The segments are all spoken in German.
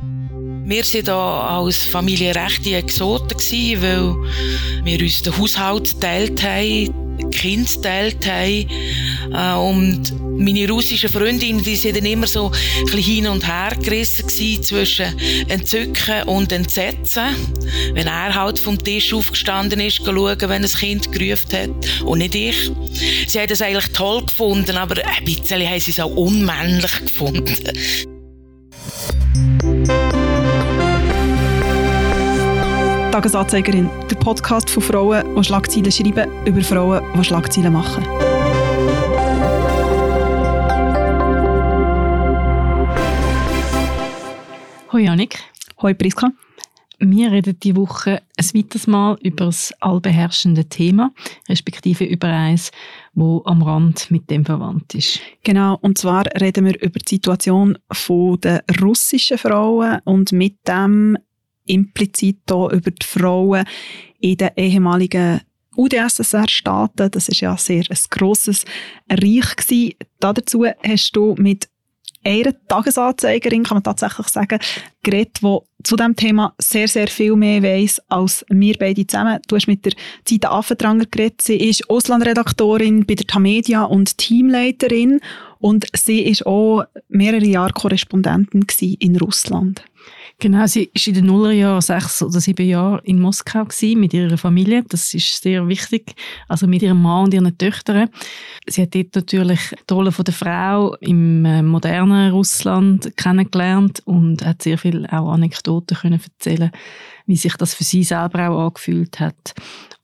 Wir waren da als Familie rechte Exoten, weil wir uns den Haushalt geteilt haben, die Kinder geteilt haben. Äh, und meine russischen Freundinnen, die sind dann immer so ein hin und her gerissen zwischen Entzücken und Entsetzen. Wenn er halt vom Tisch aufgestanden ist, schauen, wenn ein Kind gerufen hat und nicht ich. Sie haben das eigentlich toll gefunden, aber ein bisschen haben sie es auch unmännlich gefunden. Tagesanzeigerin, der Podcast von Frauen, die Schlagzeilen schreiben, über Frauen, die Schlagzeilen machen. Hoi Janik. Hoi Priska. Wir reden diese Woche ein weiteres Mal über das allbeherrschende Thema, respektive über eins, wo am Rand mit dem verwandt ist. Genau, und zwar reden wir über die Situation der russischen Frauen und mit dem implizit hier über die Frauen in den ehemaligen UdSSR-Staaten. Das ist ja sehr ein grosses Reich gewesen. Dazu hast du mit einer Tagesanzeigerin, kann man tatsächlich sagen, geredet, die zu diesem Thema sehr, sehr viel mehr weiss als wir beide zusammen. Du hast mit der Zita Affentranger geredet. Sie ist Auslandredaktorin bei der Tamedia und Teamleiterin und sie ist auch mehrere Jahre Korrespondentin in Russland. Genau, sie war in den Nullerjahren sechs oder sieben Jahre in Moskau mit ihrer Familie. Das ist sehr wichtig. Also mit ihrem Mann und ihren Töchtern. Sie hat dort natürlich die Rolle der Frau im äh, modernen Russland kennengelernt und hat sehr viel auch Anekdoten können erzählen wie sich das für sie selber auch angefühlt hat.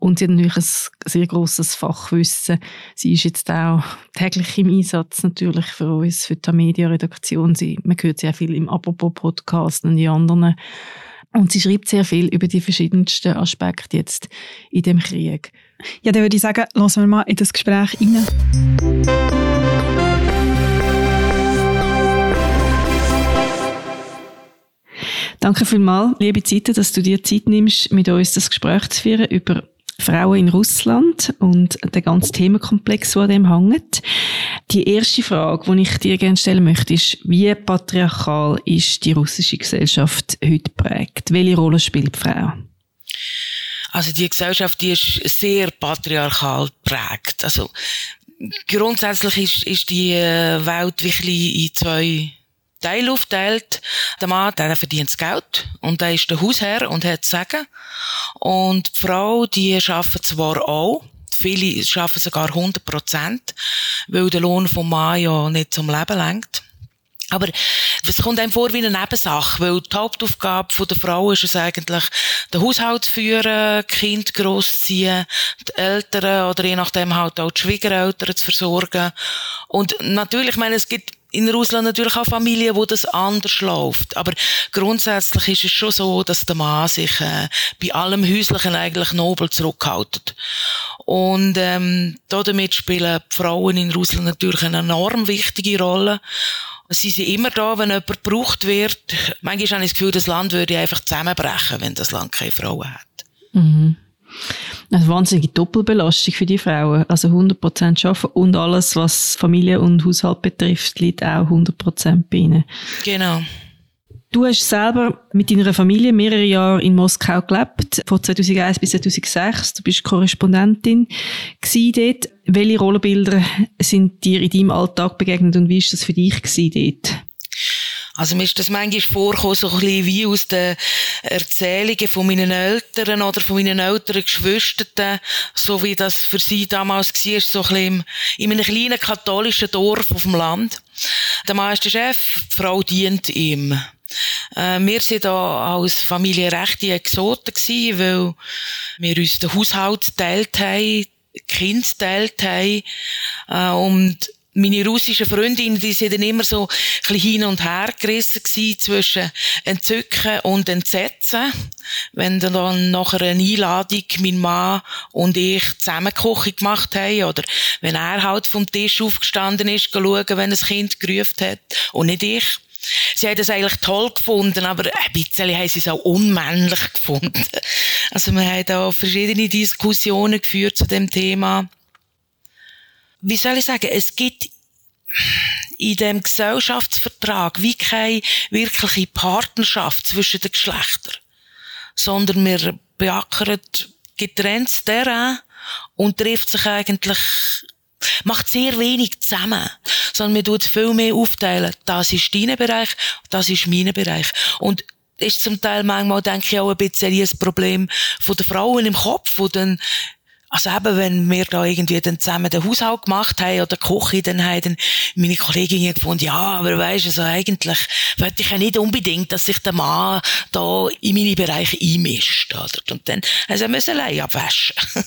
Und sie hat natürlich ein sehr grosses Fachwissen. Sie ist jetzt auch täglich im Einsatz natürlich für uns, für die Media-Redaktion. Man hört auch viel im Apropos-Podcast und in anderen. Und sie schreibt sehr viel über die verschiedensten Aspekte jetzt in dem Krieg. Ja, dann würde ich sagen, lassen wir mal in das Gespräch rein. Danke vielmals, liebe Zita, dass du dir Zeit nimmst, mit uns das Gespräch zu führen über Frauen in Russland und der ganze Themenkomplex, der dem hängt. Die erste Frage, die ich dir gerne stellen möchte, ist, wie patriarchal ist die russische Gesellschaft heute prägt? Welche Rolle spielt die Frau? Also die Gesellschaft, die ist sehr patriarchal prägt. Also grundsätzlich ist, ist die äh, Welt wirklich in zwei Teil aufteilt. Der Mann, der verdient das Geld und der ist der Hausherr und hat sagen. Und die Frau, die arbeitet zwar auch, viele arbeiten sogar 100 Prozent, weil der Lohn vom Mann ja nicht zum Leben lenkt. Aber es kommt einem vor wie eine Nebensache, weil die Hauptaufgabe der Frau ist es eigentlich, den Haushalt zu führen, Kind großziehen, die Eltern oder je nachdem halt auch die Schwiegereltern zu versorgen. Und natürlich, ich meine, es gibt in Russland natürlich auch Familien, wo das anders läuft. Aber grundsätzlich ist es schon so, dass der Mann sich äh, bei allem Häuslichen eigentlich nobel zurückhaltet. Und ähm, damit spielen die Frauen in Russland natürlich eine enorm wichtige Rolle. Sie sind immer da, wenn jemand gebraucht wird. Manchmal habe ich das Gefühl, das Land würde einfach zusammenbrechen, wenn das Land keine Frauen hat. Mhm. Eine wahnsinnige Doppelbelastung für die Frauen. Also 100% arbeiten und alles, was Familie und Haushalt betrifft, liegt auch 100% bei ihnen. Genau. Du hast selber mit deiner Familie mehrere Jahre in Moskau gelebt, von 2001 bis 2006. Du bist Korrespondentin dort. Welche Rollenbilder sind dir in deinem Alltag begegnet und wie ist das für dich dort? Also mir ist das manchmal vorgekommen, so ein bisschen wie aus den Erzählungen von meinen Eltern oder von meinen älteren Geschwistern, so wie das für sie damals war, so ein bisschen in einem kleinen katholischen Dorf auf dem Land. Der Mann ist der Chef, die Frau dient ihm. Äh, wir sind da als Familie rechte Exoten gewesen, weil wir uns den Haushalt geteilt haben, Kinder geteilt haben, äh, und meine russischen Freundinnen, die sind dann immer so ein hin und her gerissen gewesen zwischen Entzücken und Entsetzen. Wenn dann nachher eine Einladung mein Mann und ich zusammen Küche gemacht haben oder wenn er halt vom Tisch aufgestanden ist, schauen, wenn ein Kind gerufen hat und nicht ich. Sie haben das eigentlich toll gefunden, aber ein bisschen haben sie es auch unmännlich gefunden. Also wir haben da verschiedene Diskussionen geführt zu dem Thema wie soll ich sagen, es gibt, in dem Gesellschaftsvertrag wie keine wirkliche Partnerschaft zwischen den Geschlechtern, sondern wir beackern getrennt Terrain und trifft sich eigentlich macht sehr wenig zusammen, sondern man tut viel mehr aufteilen. Das ist dein Bereich, das ist mein Bereich. Und ist zum Teil manchmal, denke ich, auch ein bisschen ein Problem von den Frauen im Kopf, die dann also eben, wenn wir da irgendwie dann zusammen den Haushalt gemacht haben oder Koche, dann haben dann meine Kollegin gefunden, ja, aber weisst also eigentlich wollte ich ja nicht unbedingt, dass sich der Mann da in meine Bereiche einmischt, oder? Und dann also müssen allein abwaschen.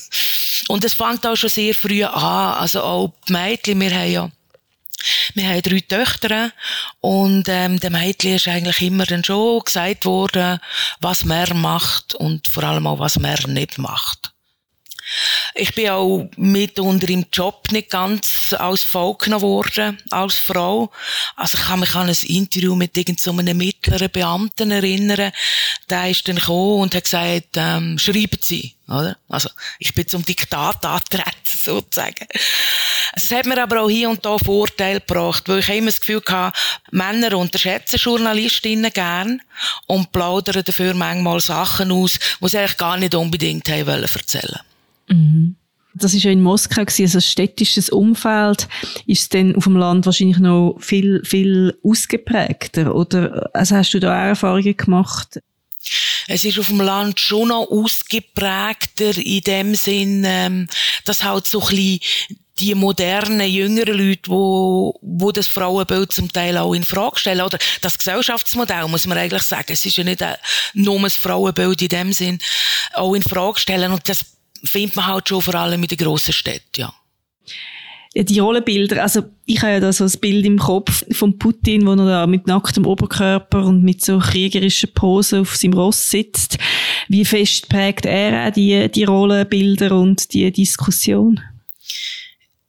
Und es fängt auch schon sehr früh an, also auch die Mädchen, wir haben ja wir haben drei Töchter und ähm, dem Mädchen ist eigentlich immer dann schon gesagt worden, was man macht und vor allem auch, was man nicht macht. Ich bin auch mitunter im Job nicht ganz als Frau genommen worden, als Frau. Also ich kann mich an ein Interview mit irgendeinem so mittleren Beamten erinnern. Der ist dann gekommen und hat gesagt, ähm, schreiben Sie, oder? Also ich bin zum Diktat angetreten, sozusagen. Es hat mir aber auch hier und da Vorteile gebracht, weil ich immer das Gefühl hatte, Männer unterschätzen Journalistinnen gern und plaudern dafür manchmal Sachen aus, die sie eigentlich gar nicht unbedingt haben wollen erzählen. Mhm. Das ist ja in Moskau gewesen, also ein städtisches Umfeld. Ist es denn auf dem Land wahrscheinlich noch viel, viel ausgeprägter? Oder, also hast du da auch Erfahrungen gemacht? Es ist auf dem Land schon noch ausgeprägter in dem Sinn, ähm, dass halt so ein bisschen die modernen, jüngeren Leute, wo, wo das Frauenbild zum Teil auch in Frage stellen. Oder das Gesellschaftsmodell, muss man eigentlich sagen. Es ist ja nicht ein, nur ein Frauenbild in dem Sinn, auch in Frage stellen. Und das findet man halt schon vor allem in den grossen Städten, ja. Die Rollenbilder, also ich habe ja da so ein Bild im Kopf von Putin, wo er da mit nacktem Oberkörper und mit so kriegerischen Posen auf seinem Ross sitzt. Wie fest prägt er auch die, die Rollenbilder und die Diskussion?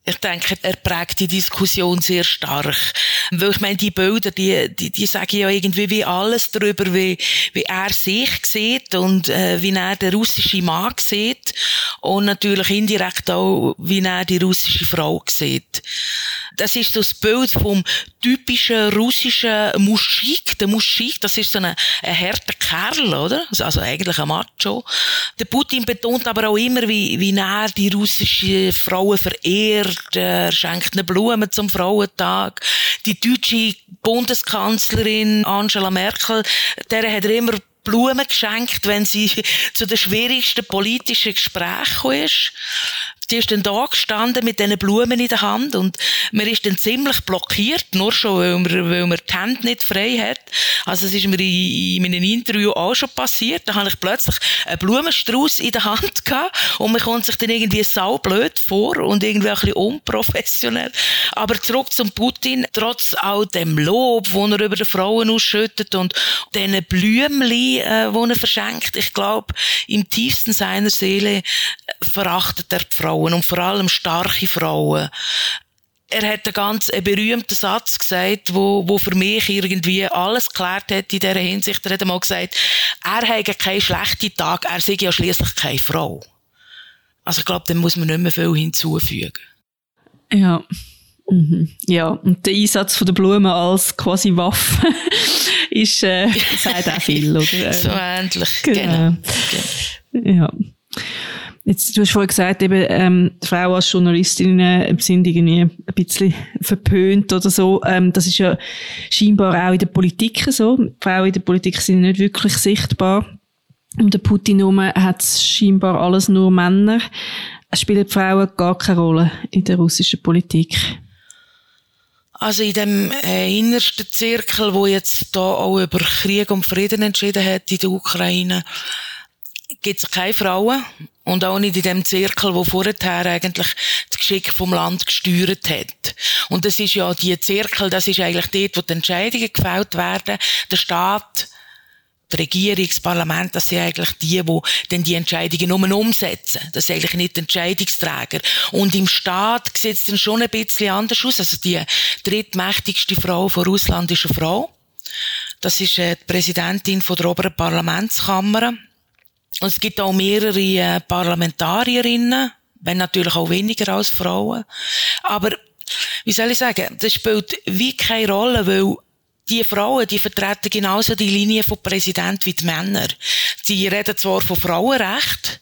Ich denke, er prägt die Diskussion sehr stark. Weil ich meine, die Bilder, die, die, die sagen ja irgendwie wie alles darüber, wie, wie er sich sieht und äh, wie er den russischen Mann sieht und natürlich indirekt auch, wie er die russische Frau sieht. Das ist so das Bild vom typischen russischen Muschik. Der Muschik, das ist so ein, ein harter Kerl, oder? Also, also eigentlich ein Macho. Der Putin betont aber auch immer, wie, wie er die russische Frauen verehrt. Er schenkt eine Blume zum Frauentag. Die deutsche Bundeskanzlerin Angela Merkel, der hat er immer Blumen geschenkt, wenn sie zu den schwierigsten politischen Gesprächen ist die ist dann da gestanden mit diesen Blumen in der Hand und man ist dann ziemlich blockiert, nur schon, weil man, weil man die Hände nicht frei hat. Also es ist mir in, in meinem Interview auch schon passiert, da habe ich plötzlich einen Blumenstrauß in der Hand gehabt und man kommt sich dann irgendwie saublöd vor und irgendwie ein bisschen unprofessionell. Aber zurück zum Putin, trotz all dem Lob, wo er über die Frauen ausschüttet und diesen Blümchen, äh, die er verschenkt, ich glaube, im tiefsten seiner Seele verachtet er die Frau Frauen und vor allem starke Frauen. Er hat einen ganz einen berühmten Satz gesagt, wo, wo für mich irgendwie alles geklärt hat in dieser Hinsicht. Er hat einmal gesagt, er hätte keinen schlechten Tag, er sei ja schließlich keine Frau. Also ich glaube, dem muss man nicht mehr viel hinzufügen. Ja. Mhm. Ja, und der Einsatz von der Blumen als quasi Waffe ist, äh, sagt auch viel, oder? so ähnlich, genau. genau. Ja. Jetzt, du hast vorhin gesagt, eben, ähm, Frauen als Journalistinnen äh, sind irgendwie ein bisschen verpönt oder so. Ähm, das ist ja scheinbar auch in der Politik so. Frauen in der Politik sind nicht wirklich sichtbar. Um den Putin herum hat es scheinbar alles nur Männer. Spielen Frauen gar keine Rolle in der russischen Politik? Also in dem äh, innersten Zirkel, wo jetzt da auch über Krieg und Frieden entschieden hat in der Ukraine, gibt es keine Frauen und auch nicht in dem Zirkel, wo vorher eigentlich das Geschick vom Land gesteuert hat. Und das ist ja die Zirkel, das ist eigentlich dort, wo die Entscheidungen gefällt werden. Der Staat, die Regierung, das Parlament, das sind eigentlich die, die dann die Entscheidungen nur umsetzen. Das sind eigentlich nicht die Entscheidungsträger. Und im Staat sieht es dann schon ein bisschen anders aus. Also die drittmächtigste Frau von Russland ist eine Frau. Das ist äh, die Präsidentin von der oberen Parlamentskammer. Und es gibt auch mehrere äh, Parlamentarierinnen, wenn natürlich auch weniger als Frauen. Aber wie soll ich sagen, das spielt wie keine Rolle, weil die Frauen, die vertreten genauso die Linie von Präsident wie die Männer. Die reden zwar von Frauenrecht,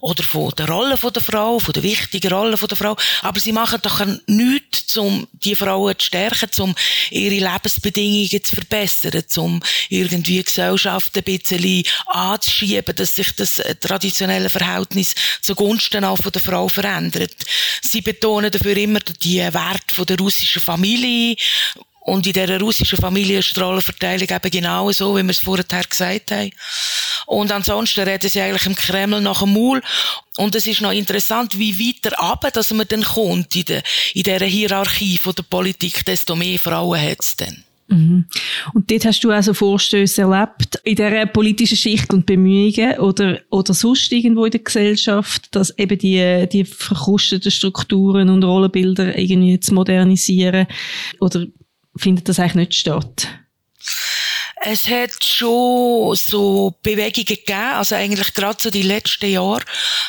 oder von der Rolle der Frau, von der wichtigen Rolle der Frau. Aber sie machen doch nichts, um die Frauen zu stärken, um ihre Lebensbedingungen zu verbessern, um irgendwie Gesellschaft ein bisschen anzuschieben, dass sich das traditionelle Verhältnis zugunsten auch von der Frau verändert. Sie betonen dafür immer die Wert von der russischen Familie, und in dieser russischen Familie ist die Rollenverteilung eben genau so, wie wir es vorher gesagt haben. Und ansonsten reden sie eigentlich im Kreml nach dem Maul. Und es ist noch interessant, wie weiter ab, dass man dann kommt in, der, in dieser Hierarchie von der Politik, desto mehr Frauen hat es dann. Mhm. Und dort hast du also Vorstöße erlebt, in dieser politischen Schicht und Bemühungen oder, oder sonst irgendwo in der Gesellschaft, dass eben die, die verkrusteten Strukturen und Rollenbilder irgendwie zu modernisieren? Oder findet das eigentlich nicht statt? Es hat schon so Bewegungen gegeben, also eigentlich gerade so die letzten Jahre.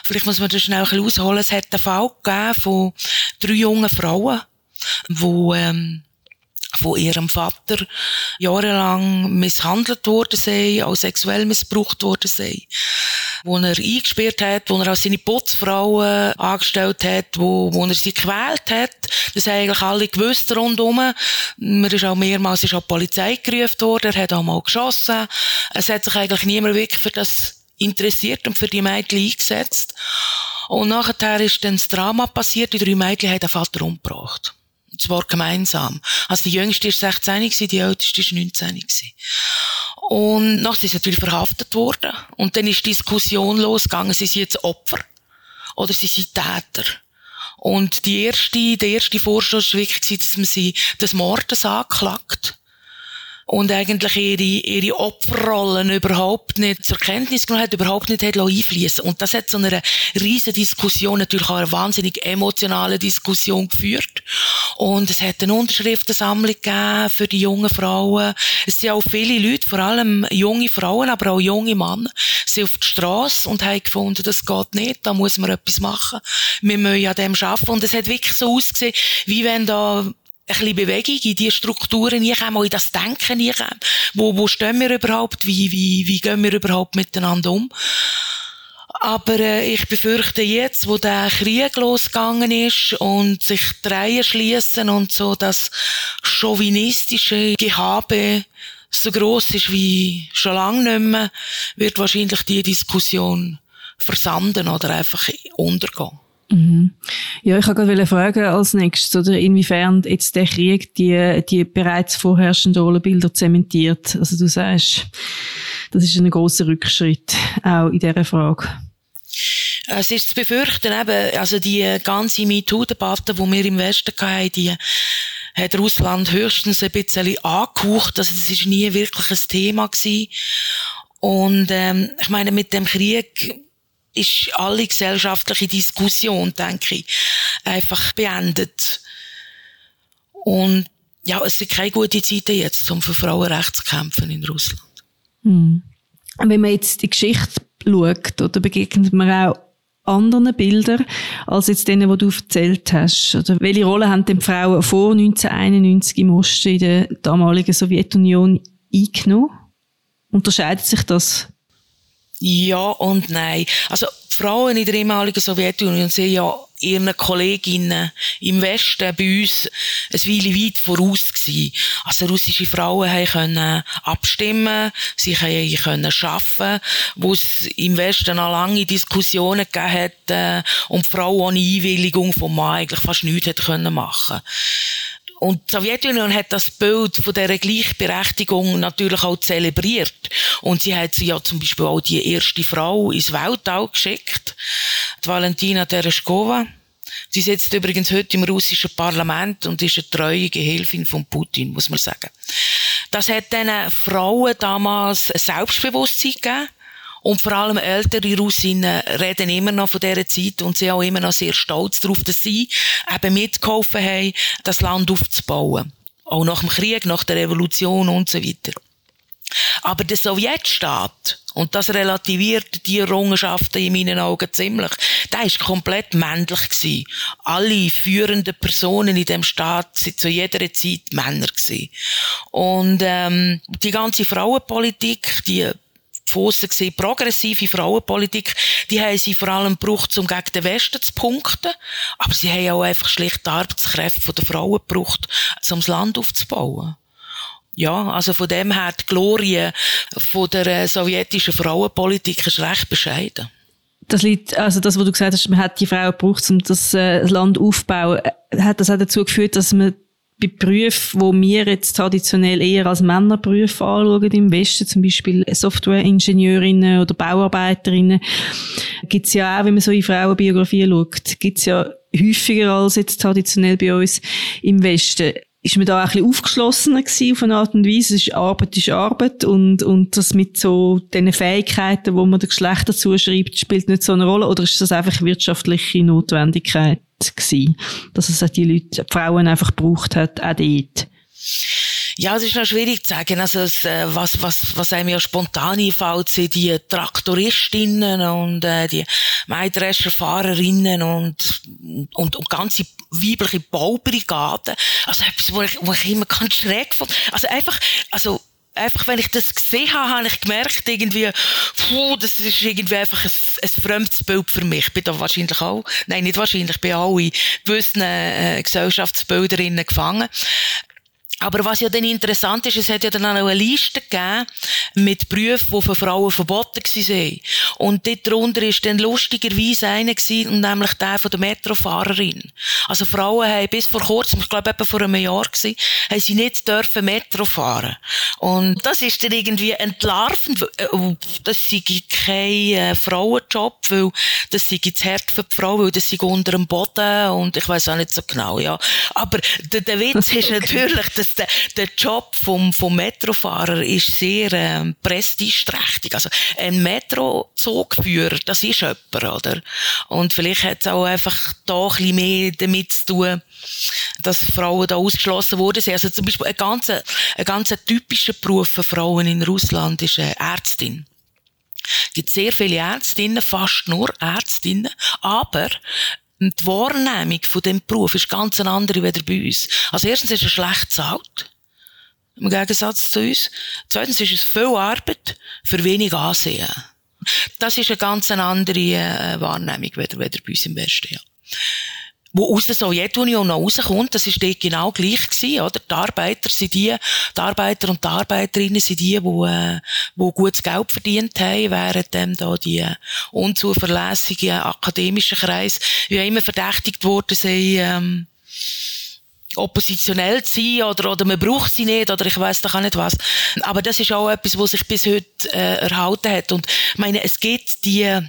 Vielleicht muss man das schnell ein bisschen ausholen. Es hat einen Fall gegeben von drei jungen Frauen, die ähm, von ihrem Vater jahrelang misshandelt worden sind, auch sexuell missbraucht worden sind. Wo er eingesperrt hat, wo er auch seine Putzfrauen angestellt hat, wo, wo er sie gequält hat. Das haben eigentlich alle gewusst rundum. Man ist auch mehrmals ist auch die Polizei gerufen worden, er hat auch mal geschossen. Es hat sich eigentlich niemand wirklich für das interessiert und für die Mädchen eingesetzt. Und nachher ist dann das Drama passiert, die drei Mädchen haben den Vater umgebracht zwar gemeinsam. Also die jüngste ist 16 die älteste ist 19 Und nachher sind sie natürlich verhaftet worden. Und dann ist die Diskussion losgegangen, sie sind jetzt Opfer oder sie sind Täter. Und die erste, der erste Vorstoß war wirklich, dass man sie des Mordes anklagt und eigentlich ihre, ihre Opferrollen überhaupt nicht zur Kenntnis genommen hat, überhaupt nicht hat einfließen Und das hat zu einer riesen Diskussion, natürlich auch eine wahnsinnig emotionale Diskussion geführt. Und es hat eine Unterschriftensammlung gegeben für die jungen Frauen. Es sind auch viele Leute, vor allem junge Frauen, aber auch junge Männer, sind auf die Straße und haben gefunden, das geht nicht, da muss man etwas machen. Wir müssen an dem arbeiten. Und es hat wirklich so ausgesehen, wie wenn da bisschen Bewegung in die Strukturen reinkommen, in das Denken reinkommen. Wo, wo stehen wir überhaupt? Wie, wie, wie gehen wir überhaupt miteinander um? Aber äh, ich befürchte jetzt, wo der Krieg losgegangen ist und sich die Reihen schließen und so das chauvinistische Gehabe so groß ist wie schon lange nicht mehr, wird wahrscheinlich die Diskussion versanden oder einfach untergehen. Mhm. Ja, ich wollte gerade fragen als nächstes, oder inwiefern jetzt der Krieg die, die bereits vorherrschenden Rollenbilder zementiert. Also du sagst, das ist ein großer Rückschritt, auch in dieser Frage. Es ist zu befürchten, eben, also die ganze MeToo-Debatte, die wir im Westen hatten, die hat Russland höchstens ein bisschen angehaucht. Also das ist nie wirklich ein Thema gewesen. Und ähm, ich meine, mit dem Krieg ist alle gesellschaftliche Diskussion, denke ich, einfach beendet. Und ja, es sind keine gute Zeiten jetzt, um für Frauenrechte zu kämpfen in Russland. Hm. Wenn man jetzt die Geschichte schaut, oder begegnet man auch anderen Bildern als jetzt denen, die du erzählt hast? Oder welche Rolle haben denn Frauen vor 1991 im Osten in der damaligen Sowjetunion eingenommen? Unterscheidet sich das ja und nein. Also Frauen in der ehemaligen Sowjetunion sind ja ihren Kolleginnen im Westen bei uns ein Weile weit voraus gewesen. Also russische Frauen können abstimmen, sie können arbeiten, wo es im Westen noch lange Diskussionen gegeben hat, äh, und die Frau ohne Einwilligung vom Mann eigentlich fast nichts hätte können machen und die Sowjetunion hat das Bild von dieser Gleichberechtigung natürlich auch zelebriert. Und sie hat ja zum Beispiel auch die erste Frau ins Weltall geschickt, die Valentina Tereshkova. Sie sitzt übrigens heute im russischen Parlament und ist eine treue Gehilfin von Putin, muss man sagen. Das hat diesen Frauen damals ein Selbstbewusstsein gegeben. Und vor allem ältere Russinnen reden immer noch von dieser Zeit und sind auch immer noch sehr stolz darauf, dass sie eben mitgeholfen haben, das Land aufzubauen. Auch nach dem Krieg, nach der Revolution und so weiter. Aber der Sowjetstaat, und das relativiert die Errungenschaften in meinen Augen ziemlich, der ist komplett männlich gewesen. Alle führenden Personen in dem Staat sind zu jeder Zeit Männer gewesen. Und ähm, die ganze Frauenpolitik, die von gesehen progressive Frauenpolitik, die haben sie vor allem gebraucht, um gegen den Westen zu punkten. Aber sie haben auch einfach schlicht die Arbeitskräfte der Frauen gebraucht, um das Land aufzubauen. Ja, also von dem her die Glorie von der äh, sowjetischen Frauenpolitik ist recht bescheiden. Das liegt, also das, was du gesagt hast, man hat die Frauen gebraucht, um das, äh, Land aufzubauen, äh, hat das auch dazu geführt, dass man bei Berufen, wo wir jetzt traditionell eher als Männerberufe anschauen, im Westen zum Beispiel Softwareingenieurinnen oder Bauarbeiterinnen, gibt's ja auch, wenn man so in Frauenbiografien schaut, gibt's ja häufiger als jetzt traditionell bei uns im Westen ist man da auch ein bisschen aufgeschlossener gewesen auf eine Art und Weise. Es ist Arbeit ist Arbeit und, und das mit so den Fähigkeiten, wo man den Geschlechtern zuschreibt, spielt nicht so eine Rolle oder ist das einfach wirtschaftliche Notwendigkeit gewesen, dass es die Leute, die Frauen einfach gebraucht hat, auch dort? Ja, es ist noch schwierig zu sagen. Also, es, äh, was, was, was einem ja spontan einfällt, sind die Traktoristinnen und äh, die Mähdrescherfahrerinnen und, und, und ganze weibliche Baubrigaden. Also etwas, wo ich, wo ich immer ganz schräg fand. Also einfach, also einfach, wenn ich das gesehen habe, habe ich gemerkt, irgendwie, puh, das ist irgendwie einfach ein, ein fremdes Bild für mich. Ich bin da wahrscheinlich auch, nein, nicht wahrscheinlich, ich bin in gewissen äh, Gesellschaftsbilderinnen gefangen. Aber was ja dann interessant ist, es hat ja dann auch eine Liste gegeben mit Berufen, die für Frauen verboten waren. Und dort drunter ist dann lustigerweise einer gewesen, und nämlich der von der Metrofahrerin. Also Frauen haben bis vor kurzem, ich glaube etwa vor einem Jahr gewesen, haben sie nicht dürfen Metro fahren. Und das ist dann irgendwie entlarvend, äh, das sei kein äh, Frauenjob, weil das sei zu hart für die Frau, weil das sei unter dem Boden und ich weiß auch nicht so genau, ja. Aber der, der Witz ist natürlich, dass der, der Job vom, vom Metrofahrer ist sehr ähm, prestigeträchtig. Also ein Metrozugführer, das ist jemand, oder? Und vielleicht hat es auch einfach da ein bisschen mehr damit zu tun, dass Frauen da ausgeschlossen wurden. Also zum Beispiel ein ganz, ein ganz typischer Beruf für Frauen in Russland ist eine Ärztin. Es gibt sehr viele Ärztinnen, fast nur Ärztinnen, aber die Wahrnehmung von dem Beruf ist ganz eine andere wie bei uns. Also erstens ist er schlecht zahlt. Im Gegensatz zu uns. Zweitens ist es viel Arbeit für wenig Ansehen. Das ist eine ganz andere äh, Wahrnehmung wie bei uns im Westen, ja wo aus der Sowjetunion noch rauskommt, das ist dort genau gleich gewesen, oder? Die Arbeiter sind die, die Arbeiter und die Arbeiterinnen sind die, die, äh, wo gutes Geld verdient haben, während dem da die unzuverlässigen akademischen Kreis, wie immer verdächtigt worden sind, ähm, oppositionell zu sein oder, oder man braucht sie nicht oder ich weiß doch auch nicht was. Aber das ist auch etwas, was sich bis heute äh, erhalten hat. Und ich meine, es gibt die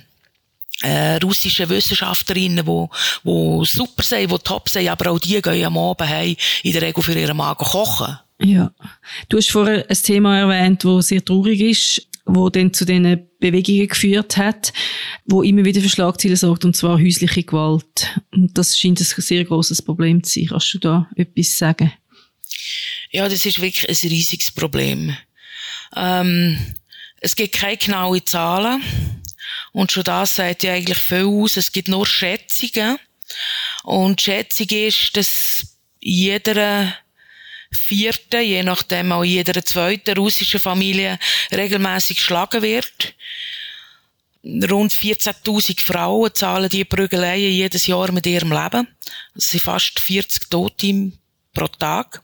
äh, russische Wissenschaftlerinnen, wo, wo super sind, wo top sind, aber auch die gehen am Abend heim, in der Regel für ihren Magen kochen. Ja. Du hast vorher ein Thema erwähnt, wo sehr traurig ist, wo dann zu diesen Bewegungen geführt hat, wo immer wieder für Schlagzeilen sorgt, und zwar häusliche Gewalt. Und das scheint ein sehr großes Problem zu sein. Kannst du da etwas sagen? Ja, das ist wirklich ein riesiges Problem. Ähm, es gibt keine genauen Zahlen. Und schon das sagt ja eigentlich viel aus. Es gibt nur Schätzungen. Und Schätzung ist, dass jeder vierte, je nachdem auch jeder zweite russische Familie regelmäßig geschlagen wird. Rund 14.000 Frauen zahlen die Prügeleien jedes Jahr mit ihrem Leben. Das sind fast 40 Tote pro Tag.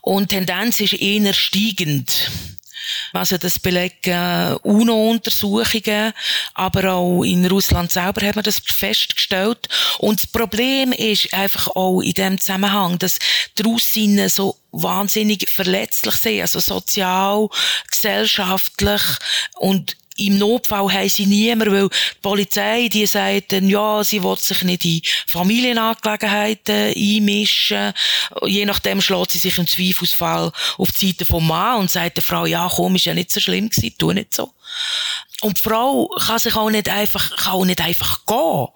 Und Tendenz ist eher steigend. Also das belegen UNO-Untersuchungen, aber auch in Russland selber haben wir das festgestellt. Und das Problem ist einfach auch in dem Zusammenhang, dass die Russinnen so wahnsinnig verletzlich sind, also sozial, gesellschaftlich und im Notfall haben sie niemand, weil die Polizei, die sagt dann, ja, sie will sich nicht in Familienangelegenheiten einmischen. Je nachdem schlägt sie sich im Zweifelsfall auf die Seite vom Mann und sagt der Frau, ja, komm, ist ja nicht so schlimm gewesen, tu nicht so. Und die Frau kann sich auch nicht einfach, kann auch nicht einfach gehen.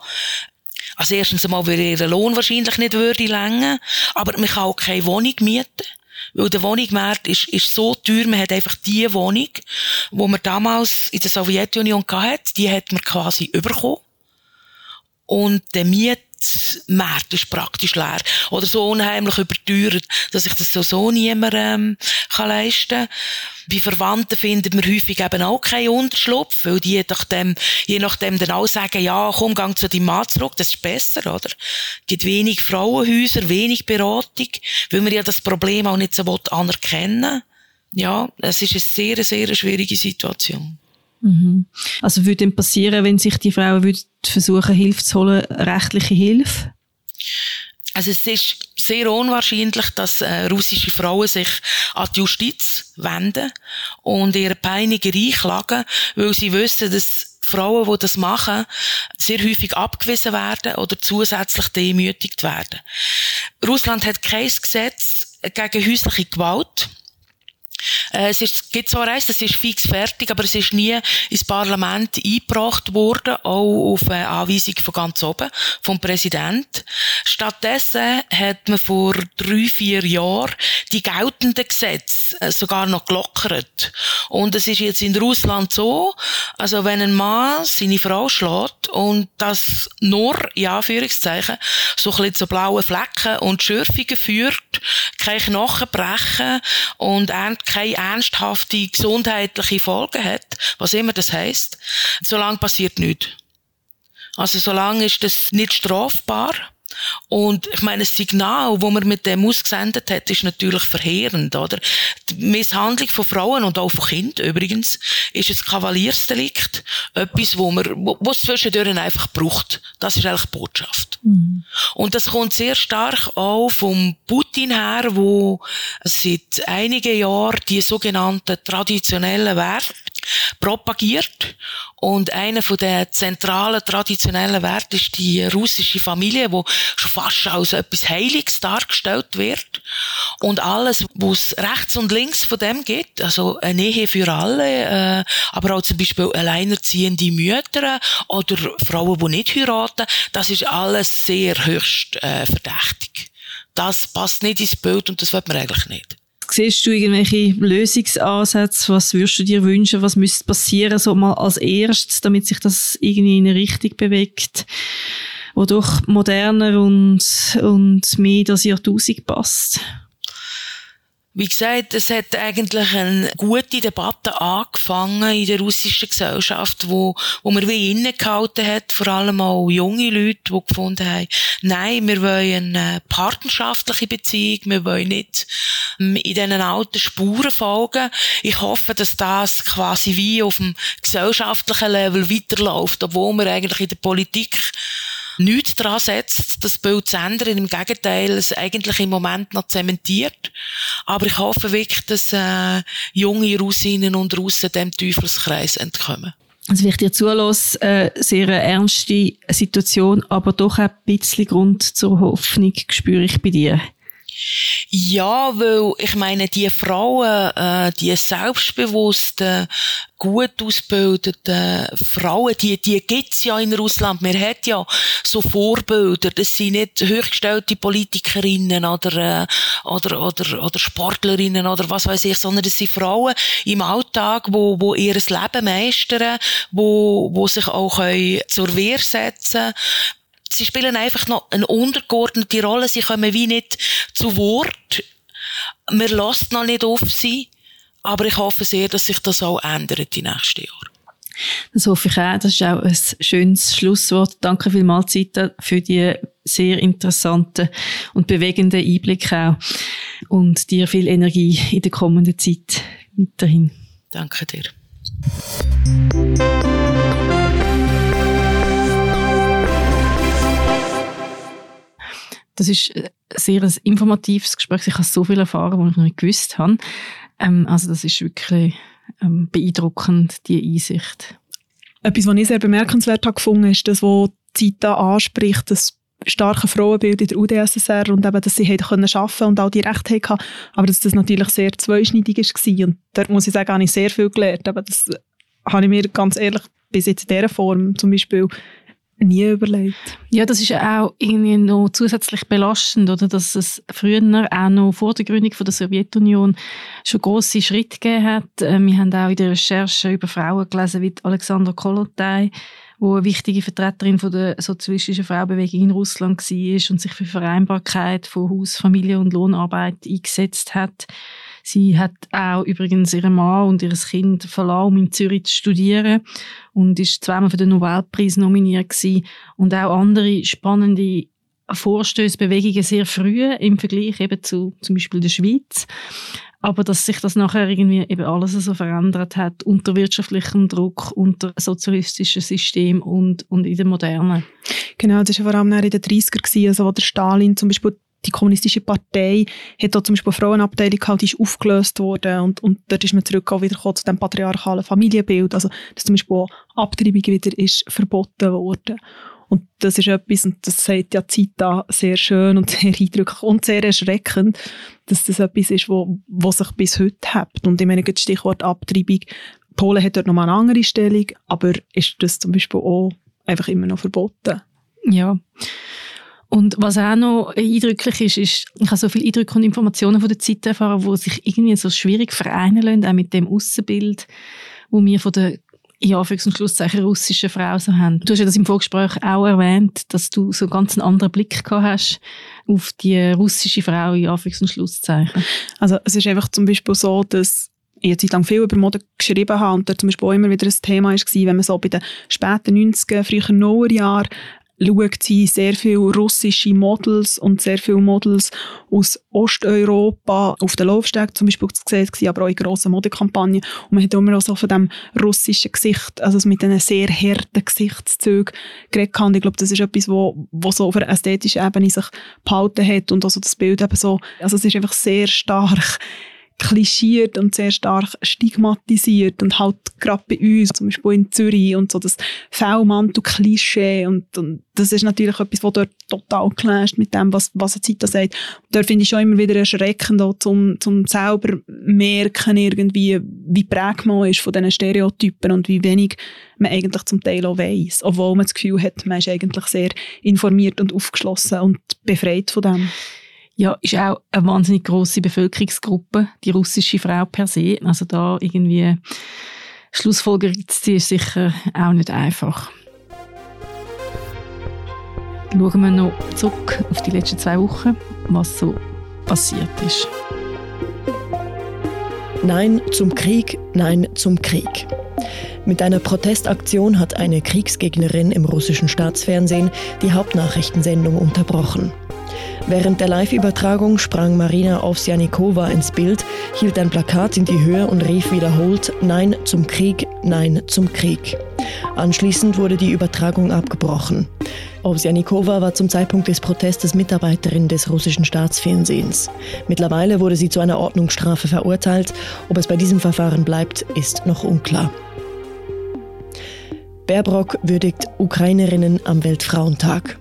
Also erstens einmal, weil ihr Lohn wahrscheinlich nicht würde länger, aber man kann auch keine Wohnung mieten. Weil der Wohnungsmarkt ist, ist so teuer, man hat einfach die Wohnung, wo man damals in der Sowjetunion hatte, die hat man quasi überkommen. Und der Miet Markt ist praktisch leer. Oder so unheimlich überteuert, dass sich das so, so niemand ähm, kann leisten Bei Verwandten findet man häufig eben auch keinen Unterschlupf, weil die je nachdem, je nachdem dann auch sagen, ja, komm, gang zu deinem Mann zurück, das ist besser, oder? Es gibt wenig Frauenhäuser, wenig Beratung, weil man ja das Problem auch nicht so anerkennen Ja, es ist eine sehr, sehr schwierige Situation. Mhm. Also würde denn passieren, wenn sich die Frauen würden versuchen, Hilfe zu holen, rechtliche Hilfe? Also es ist sehr unwahrscheinlich, dass äh, russische Frauen sich an die Justiz wenden und ihre Peiniger einklagen, weil sie wissen, dass Frauen, die das machen, sehr häufig abgewiesen werden oder zusätzlich demütigt werden. Russland hat kein Gesetz gegen häusliche Gewalt. Äh, es ist, gibt zwar eins, das ist fix fertig, aber es ist nie ins Parlament eingebracht worden, auch auf eine Anweisung von ganz oben, vom Präsident. Stattdessen hat man vor drei, vier Jahren die geltenden Gesetze äh, sogar noch gelockert. Und es ist jetzt in Russland so, also wenn ein Mann seine Frau schlägt und das nur, in Anführungszeichen, so ein bisschen zu blauen Flecken und Schürfungen führt, keine Knochen brechen und er keine ernsthafte gesundheitliche Folgen hat, was immer das heißt, solange passiert nichts. Also solange ist das nicht strafbar. Und ich meine, das Signal, wo man mit dem ausgesendet hat, ist natürlich verheerend, oder? Die Misshandlung von Frauen und auch von Kindern übrigens ist ein Kavaliersdelikt. Etwas, wo man, wo, es zwischendurch einfach braucht. Das ist eigentlich die Botschaft. Mhm. Und das kommt sehr stark auch vom Putin her, wo seit einigen Jahren die sogenannten traditionellen Werte propagiert. Und einer von den zentralen traditionellen Werten ist die russische Familie, wo schon fast als etwas Heiliges dargestellt wird. Und alles, was rechts und links von dem gibt, also eine Ehe für alle, äh, aber auch zum Beispiel alleinerziehende Mütter oder Frauen, die nicht heiraten, das ist alles sehr höchst äh, verdächtig. Das passt nicht ins Bild und das wird man eigentlich nicht. Siehst du irgendwelche Lösungsansätze? Was würdest du dir wünschen? Was müsste passieren, so mal als erstes, damit sich das irgendwie in eine Richtung bewegt, wo doch moderner und, und mehr das Jahrtausend passt? Wie gesagt, es hat eigentlich eine gute Debatte angefangen in der russischen Gesellschaft, wo, wo man wie innegehalten hat, vor allem auch junge Leute, die gefunden haben, nein, wir wollen eine partnerschaftliche Beziehung, wir wollen nicht ähm, in diesen alten Spuren folgen. Ich hoffe, dass das quasi wie auf dem gesellschaftlichen Level weiterläuft, obwohl wir eigentlich in der Politik nichts dran setzt, das Bild zu ändern. Im Gegenteil, es eigentlich im Moment noch zementiert. Aber ich hoffe wirklich, dass äh, junge Russinnen und Russen dem Teufelskreis entkommen. Also wenn ich dir zulasse, äh, sehr eine ernste Situation, aber doch ein bisschen Grund zur Hoffnung spüre ich bei dir. Ja, weil ich meine, die Frauen, äh, die selbstbewussten, gut ausgebildeten Frauen, die, die gibt's ja in Russland. Man hat ja so Vorbilder. Das sind nicht höchstgestellte Politikerinnen oder, äh, oder, oder, oder Sportlerinnen oder was weiß ich, sondern das sind Frauen im Alltag, wo, wo ihr Leben meistern, wo, wo sich auch zur Wehr setzen sie spielen einfach noch eine untergeordnete Rolle. Sie kommen wie nicht zu Wort. Man lässt noch nicht auf sie. Aber ich hoffe sehr, dass sich das auch ändert die nächsten Jahre. Das hoffe ich auch. Das ist auch ein schönes Schlusswort. Danke vielmals, Zita, für die sehr interessanten und bewegenden Einblicke auch. Und dir viel Energie in der kommenden Zeit weiterhin. Danke dir. Das ist ein sehr ein informatives Gespräch. Ich habe so viel erfahren, was ich noch nicht gewusst habe. Ähm, also das ist wirklich ähm, beeindruckend, die Einsicht. Etwas, was ich sehr bemerkenswert habe gefunden, ist das, was Zita anspricht, das starke Frauenbild in der UdSSR und eben, dass sie hätten können arbeiten und all die Rechte hatten, aber dass das natürlich sehr zweischneidig war. Und dort muss ich sagen, habe ich sehr viel gelernt. Aber das habe ich mir ganz ehrlich bis jetzt in dieser Form zum Beispiel nie überlegt. Ja, das ist ja auch irgendwie noch zusätzlich belastend, oder? Dass es früher auch noch vor der Gründung von der Sowjetunion schon große Schritte gegeben hat. Äh, wir haben auch in der Recherche über Frauen gelesen, wie Alexander Kolotay, wo eine wichtige Vertreterin von der sozialistischen Frauenbewegung in Russland war und sich für Vereinbarkeit von Haus, Familie und Lohnarbeit eingesetzt hat. Sie hat auch übrigens ihren Mann und ihr Kind verlassen, um in Zürich zu studieren und ist zweimal für den Nobelpreis nominiert gewesen. und auch andere spannende Vorstöße, Bewegungen sehr früh im Vergleich eben zu zum Beispiel der Schweiz. Aber dass sich das nachher irgendwie eben alles so verändert hat unter wirtschaftlichem Druck, unter sozialistischem System und, und in der Moderne. Genau, das war vor allem in den 30er, gewesen, also wo der Stalin zum Beispiel die kommunistische Partei hat auch zum Beispiel eine Frauenabteilung gehabt, die ist aufgelöst worden und, und dort ist man zurück auch wieder zu dem patriarchalen Familienbild, also dass zum Beispiel auch Abtreibung wieder ist verboten worden. Und das ist etwas, und das sagt ja Zita sehr schön und sehr eindrücklich und sehr erschreckend, dass das etwas ist, wo, wo sich bis heute hat. Und ich meine, das Stichwort Abtreibung, Polen hat dort nochmal eine andere Stellung, aber ist das zum Beispiel auch einfach immer noch verboten. Ja. Und was auch noch eindrücklich ist, ist, ich habe so viele Eindrücke und Informationen von der Zeit erfahren, die sich irgendwie so schwierig vereinen lassen, auch mit dem Aussenbild, wo wir von der in Anführungs- und Schlusszeichen russischen Frau so haben. Du hast ja das im Vorgespräch auch erwähnt, dass du so ganz einen anderen Blick gehabt hast auf die russische Frau in Anführungs- und Schlusszeichen. Also es ist einfach zum Beispiel so, dass ich eine Zeit lang viel über Mode geschrieben habe und da zum Beispiel auch immer wieder ein Thema war, wenn man so bei den späten 90er, frühen Nullerjahren schaut sie sehr viele russische Models und sehr viele Models aus Osteuropa auf den Laufsteg zum Beispiel gesehen, aber auch in grossen Modekampagnen. Und man hat immer auch so von dem russischen Gesicht, also mit diesen sehr harten Gesichtszügen geredet. Und ich glaube, das ist etwas, wo, wo so auf einer ästhetischen Ebene sich behalten hat und also das Bild eben so, also es ist einfach sehr stark klischiert und sehr stark stigmatisiert und halt gerade bei uns, zum Beispiel in Zürich und so das Fellmantel-Klischee und, und das ist natürlich etwas, was dort total clasht mit dem, was, was eine Zeit da sagt. Dort finde ich schon immer wieder erschreckend, auch zum, zum selber merken irgendwie, wie prägt man ist von diesen Stereotypen und wie wenig man eigentlich zum Teil auch weiss, obwohl man das Gefühl hat, man ist eigentlich sehr informiert und aufgeschlossen und befreit von dem ja, ist auch eine wahnsinnig große Bevölkerungsgruppe, die russische Frau per se. Also da irgendwie Schlussfolgerung zu ziehen, ist sicher auch nicht einfach. Schauen wir noch zurück auf die letzten zwei Wochen, was so passiert ist. Nein zum Krieg, nein zum Krieg. Mit einer Protestaktion hat eine Kriegsgegnerin im russischen Staatsfernsehen die Hauptnachrichtensendung unterbrochen. Während der Live-Übertragung sprang Marina Ovsjanikova ins Bild, hielt ein Plakat in die Höhe und rief wiederholt Nein zum Krieg, Nein zum Krieg. Anschließend wurde die Übertragung abgebrochen. Ovsjanikova war zum Zeitpunkt des Protestes Mitarbeiterin des russischen Staatsfernsehens. Mittlerweile wurde sie zu einer Ordnungsstrafe verurteilt. Ob es bei diesem Verfahren bleibt, ist noch unklar. Baerbrock würdigt Ukrainerinnen am Weltfrauentag.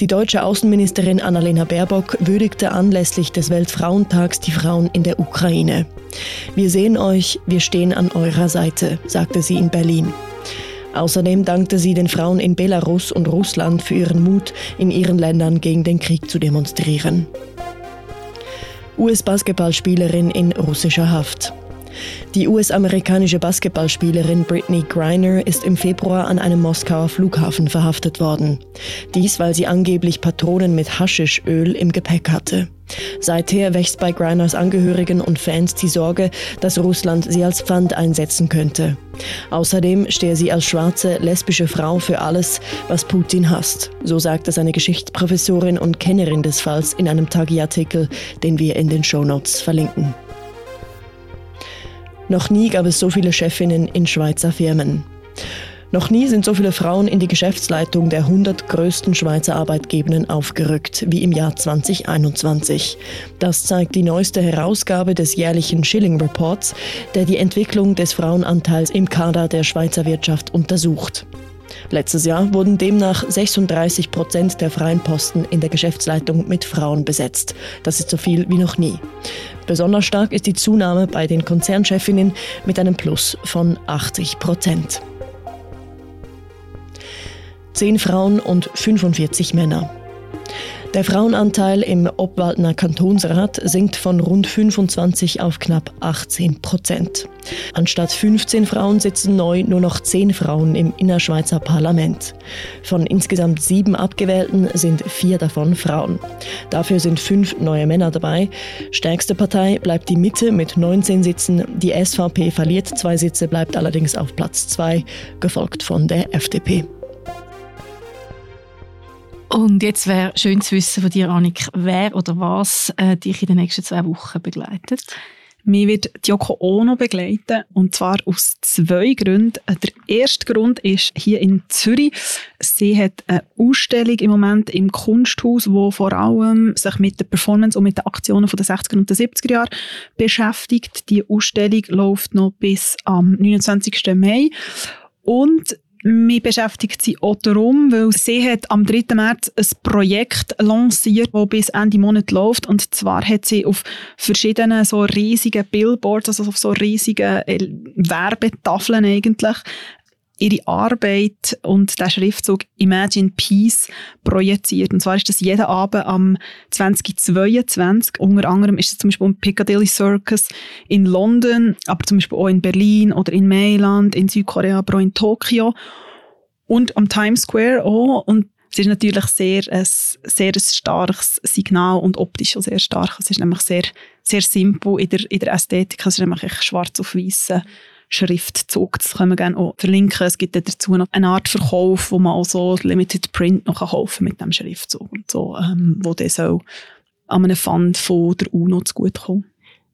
Die deutsche Außenministerin Annalena Baerbock würdigte anlässlich des Weltfrauentags die Frauen in der Ukraine. Wir sehen euch, wir stehen an eurer Seite, sagte sie in Berlin. Außerdem dankte sie den Frauen in Belarus und Russland für ihren Mut, in ihren Ländern gegen den Krieg zu demonstrieren. US-Basketballspielerin in russischer Haft. Die US-amerikanische Basketballspielerin Brittany Griner ist im Februar an einem Moskauer Flughafen verhaftet worden. Dies, weil sie angeblich Patronen mit Haschischöl im Gepäck hatte. Seither wächst bei Griners Angehörigen und Fans die Sorge, dass Russland sie als Pfand einsetzen könnte. Außerdem stehe sie als schwarze, lesbische Frau für alles, was Putin hasst. So sagte seine Geschichtsprofessorin und Kennerin des Falls in einem Tagi-Artikel, den wir in den Shownotes verlinken. Noch nie gab es so viele Chefinnen in Schweizer Firmen. Noch nie sind so viele Frauen in die Geschäftsleitung der 100 größten Schweizer Arbeitgebenden aufgerückt wie im Jahr 2021. Das zeigt die neueste Herausgabe des jährlichen Schilling Reports, der die Entwicklung des Frauenanteils im Kader der Schweizer Wirtschaft untersucht. Letztes Jahr wurden demnach 36 Prozent der freien Posten in der Geschäftsleitung mit Frauen besetzt. Das ist so viel wie noch nie. Besonders stark ist die Zunahme bei den Konzernchefinnen mit einem Plus von 80 Prozent. 10 Frauen und 45 Männer. Der Frauenanteil im Obwaldner Kantonsrat sinkt von rund 25 auf knapp 18 Prozent. Anstatt 15 Frauen sitzen neu nur noch 10 Frauen im Innerschweizer Parlament. Von insgesamt sieben Abgewählten sind vier davon Frauen. Dafür sind fünf neue Männer dabei. Stärkste Partei bleibt die Mitte mit 19 Sitzen. Die SVP verliert zwei Sitze, bleibt allerdings auf Platz 2, gefolgt von der FDP. Und jetzt wäre schön zu wissen von dir, Annik, wer oder was äh, dich in den nächsten zwei Wochen begleitet. Mir wird Yoko Ono begleiten und zwar aus zwei Gründen. Der erste Grund ist hier in Zürich. Sie hat eine Ausstellung im Moment im Kunsthaus, wo vor allem sich mit der Performance und mit den Aktionen von den 60er und den 70er Jahren beschäftigt. Die Ausstellung läuft noch bis am 29. Mai. Und mich beschäftigt sie auch darum, weil sie hat am 3. März ein Projekt lanciert, das bis Ende Monat läuft. Und zwar hat sie auf verschiedenen so riesigen Billboards, also auf so riesigen Werbetafeln eigentlich, ihre Arbeit und der Schriftzug Imagine Peace projiziert. Und zwar ist das jeden Abend am 2022. Unter anderem ist es zum Beispiel im Piccadilly Circus in London, aber zum Beispiel auch in Berlin oder in Mailand, in Südkorea, aber auch in Tokio und am Times Square auch. Und es ist natürlich sehr ein, sehr ein starkes Signal und optisch auch sehr stark. Es ist nämlich sehr, sehr simpel in der, in der Ästhetik. Es ist nämlich schwarz auf weiß Schriftzug. Das können wir gerne auch verlinken. Es gibt dazu noch eine Art Verkauf, wo man auch so Limited Print noch kaufen mit dem Schriftzug und so, ähm, wo der soll an einem Fund von der UNO zugutekommen.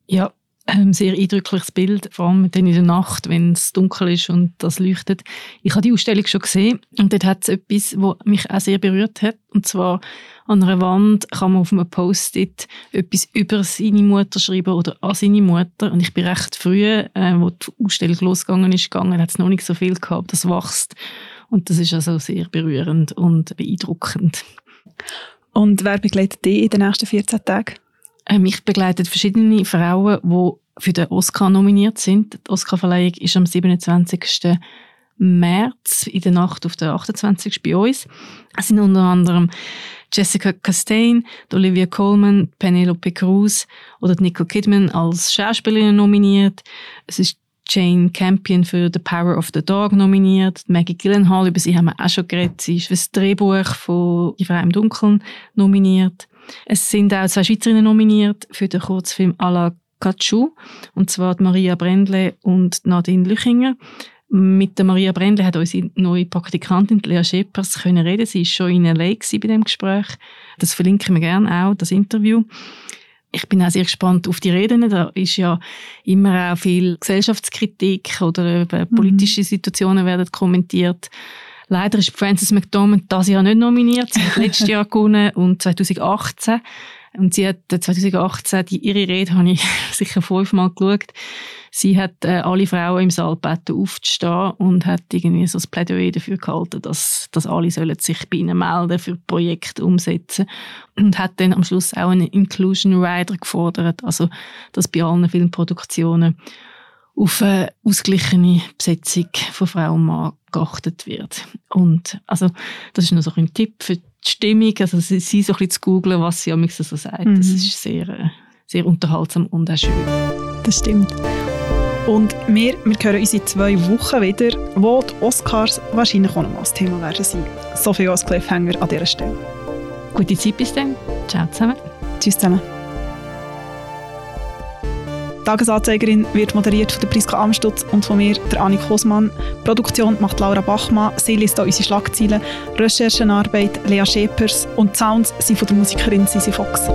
Ja, ähm, sehr eindrückliches Bild, vor allem dann in der Nacht, wenn es dunkel ist und das leuchtet. Ich habe die Ausstellung schon gesehen und dort hat es etwas, was mich auch sehr berührt hat. Und zwar an einer Wand kann man auf einem Post-it etwas über seine Mutter schreiben oder an seine Mutter. Und ich bin recht früh, äh, die Ausstellung losgegangen ist, gegangen, hat es noch nicht so viel gehabt. Das wächst. Und das ist also sehr berührend und beeindruckend. Und wer begleitet dich in den nächsten 14 Tagen? Ähm, ich begleite verschiedene Frauen, die für den Oscar nominiert sind. Die Oscarverleihung ist am 27. März in der Nacht auf den 28. bei uns. Es sind unter anderem Jessica Chastain, Olivia Colman, Penelope Cruz oder Nicole Kidman als Schauspielerin nominiert. Es ist Jane Campion für The Power of the Dog nominiert. Maggie Gyllenhaal, über sie haben wir auch schon geredet. Sie ist für das Drehbuch von Die Frau im Dunkeln nominiert. Es sind auch zwei Schweizerinnen nominiert für den Kurzfilm A la Katschu, und zwar Maria Brendle und Nadine Lüchinger. Mit der Maria Brendle hat unsere neue Praktikantin Lea Schepers können reden. Sie ist schon in L.A. bei dem Gespräch. Das verlinken wir gerne auch, das Interview. Ich bin auch sehr gespannt auf die Reden. Da ist ja immer auch viel Gesellschaftskritik oder mhm. politische Situationen werden kommentiert. Leider ist Frances McDormand das Jahr nicht nominiert. Sie hat letztes Jahr gewonnen und 2018. Und sie hat 2018, äh, die, ihre Rede habe ich sicher fünfmal geschaut. Sie hat äh, alle Frauen im Saal gebeten, aufzustehen und hat irgendwie so ein Plädoyer dafür gehalten, dass, dass alle sollen sich bei ihnen melden für Projekte umsetzen und hat dann am Schluss auch einen Inclusion Rider gefordert, also dass bei allen Filmproduktionen auf eine ausgeglichene Besetzung von Frau und Mann geachtet wird. Und also, das ist noch so ein Tipp für die Stimmung, also sie, sie so ein bisschen zu googeln, was sie am so sagt. Mhm. Das ist sehr, äh, sehr unterhaltsam und auch schön. Das stimmt. Und wir, wir hören uns in zwei Wochen wieder, wo die Oscars wahrscheinlich auch noch mal das Thema werden sein. So viel als Cliffhanger an dieser Stelle. Gute Zeit bis dann. Ciao zusammen. Tschüss zusammen. Tagesanzeigerin wird moderiert von der Priska Amstutz und von mir, der Annik Hosmann. Produktion macht Laura Bachmann. Sie liest hier unsere Schlagzeilen. Recherchenarbeit Lea Schepers und Sounds sind von der Musikerin Sisi Fox.